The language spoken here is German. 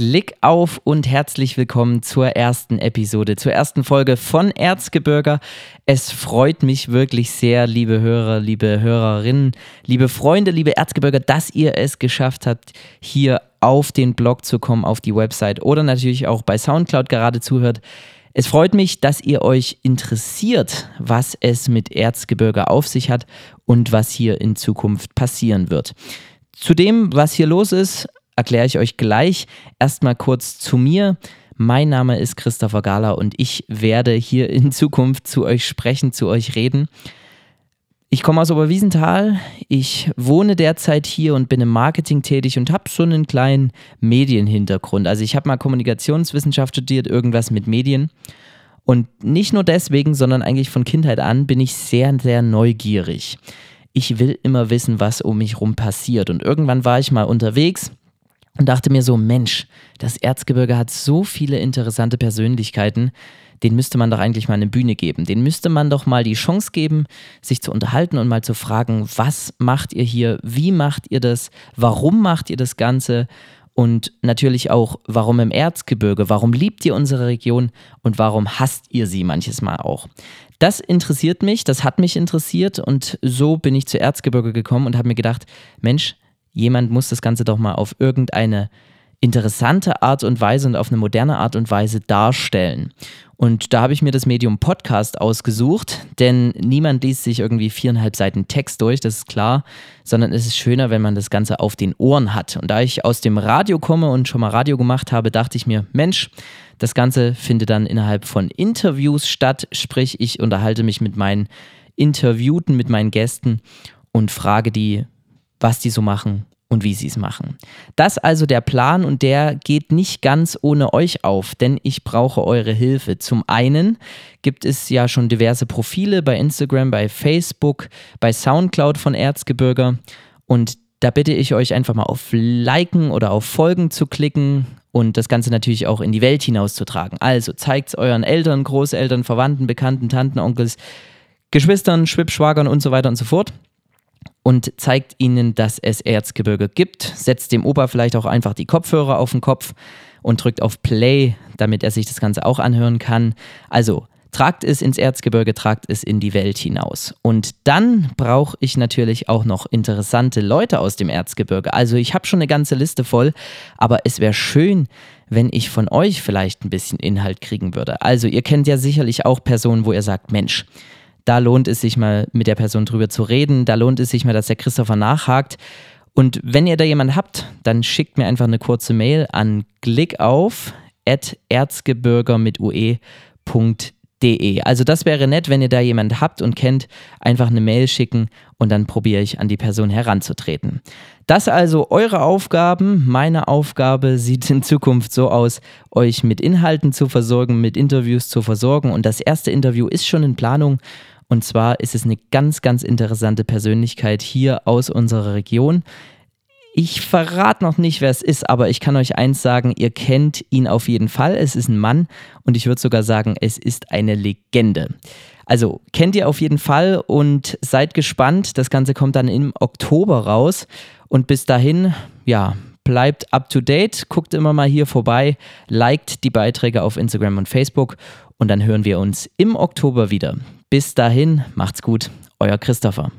Klick auf und herzlich willkommen zur ersten Episode, zur ersten Folge von Erzgebirger. Es freut mich wirklich sehr, liebe Hörer, liebe Hörerinnen, liebe Freunde, liebe Erzgebirger, dass ihr es geschafft habt, hier auf den Blog zu kommen, auf die Website oder natürlich auch bei Soundcloud gerade zuhört. Es freut mich, dass ihr euch interessiert, was es mit Erzgebirge auf sich hat und was hier in Zukunft passieren wird. Zu dem, was hier los ist, erkläre ich euch gleich. Erstmal kurz zu mir. Mein Name ist Christopher Gala und ich werde hier in Zukunft zu euch sprechen, zu euch reden. Ich komme aus Oberwiesenthal, ich wohne derzeit hier und bin im Marketing tätig und habe so einen kleinen Medienhintergrund. Also ich habe mal Kommunikationswissenschaft studiert, irgendwas mit Medien. Und nicht nur deswegen, sondern eigentlich von Kindheit an bin ich sehr, sehr neugierig. Ich will immer wissen, was um mich herum passiert. Und irgendwann war ich mal unterwegs und dachte mir so, Mensch, das Erzgebirge hat so viele interessante Persönlichkeiten, den müsste man doch eigentlich mal eine Bühne geben. Den müsste man doch mal die Chance geben, sich zu unterhalten und mal zu fragen, was macht ihr hier, wie macht ihr das, warum macht ihr das Ganze? Und natürlich auch, warum im Erzgebirge, warum liebt ihr unsere Region? Und warum hasst ihr sie manches Mal auch. Das interessiert mich, das hat mich interessiert und so bin ich zu Erzgebirge gekommen und habe mir gedacht, Mensch, jemand muss das Ganze doch mal auf irgendeine interessante Art und Weise und auf eine moderne Art und Weise darstellen. Und da habe ich mir das Medium Podcast ausgesucht, denn niemand liest sich irgendwie viereinhalb Seiten Text durch, das ist klar, sondern es ist schöner, wenn man das Ganze auf den Ohren hat. Und da ich aus dem Radio komme und schon mal Radio gemacht habe, dachte ich mir, Mensch, das Ganze findet dann innerhalb von Interviews statt, sprich ich unterhalte mich mit meinen Interviewten, mit meinen Gästen und frage die, was die so machen und wie sie es machen. Das also der Plan und der geht nicht ganz ohne euch auf, denn ich brauche eure Hilfe. Zum einen gibt es ja schon diverse Profile bei Instagram, bei Facebook, bei SoundCloud von Erzgebirger und da bitte ich euch einfach mal auf Liken oder auf Folgen zu klicken und das Ganze natürlich auch in die Welt hinauszutragen. Also zeigt es euren Eltern, Großeltern, Verwandten, Bekannten, Tanten, Onkels, Geschwistern, Schwibschwagern und so weiter und so fort und zeigt ihnen, dass es Erzgebirge gibt. Setzt dem Opa vielleicht auch einfach die Kopfhörer auf den Kopf und drückt auf Play, damit er sich das Ganze auch anhören kann. Also tragt es ins Erzgebirge, tragt es in die Welt hinaus. Und dann brauche ich natürlich auch noch interessante Leute aus dem Erzgebirge. Also ich habe schon eine ganze Liste voll, aber es wäre schön, wenn ich von euch vielleicht ein bisschen Inhalt kriegen würde. Also ihr kennt ja sicherlich auch Personen, wo ihr sagt, Mensch, da lohnt es sich mal mit der Person drüber zu reden. Da lohnt es sich mal, dass der Christopher nachhakt. Und wenn ihr da jemanden habt, dann schickt mir einfach eine kurze Mail an erzgebirger mit ue.de. Also das wäre nett, wenn ihr da jemanden habt und kennt, einfach eine Mail schicken und dann probiere ich an die Person heranzutreten. Das also eure Aufgaben. Meine Aufgabe sieht in Zukunft so aus, euch mit Inhalten zu versorgen, mit Interviews zu versorgen. Und das erste Interview ist schon in Planung. Und zwar ist es eine ganz, ganz interessante Persönlichkeit hier aus unserer Region. Ich verrate noch nicht, wer es ist, aber ich kann euch eins sagen, ihr kennt ihn auf jeden Fall. Es ist ein Mann und ich würde sogar sagen, es ist eine Legende. Also kennt ihr auf jeden Fall und seid gespannt. Das Ganze kommt dann im Oktober raus und bis dahin, ja, bleibt up to date, guckt immer mal hier vorbei, liked die Beiträge auf Instagram und Facebook und dann hören wir uns im Oktober wieder. Bis dahin, macht's gut, euer Christopher.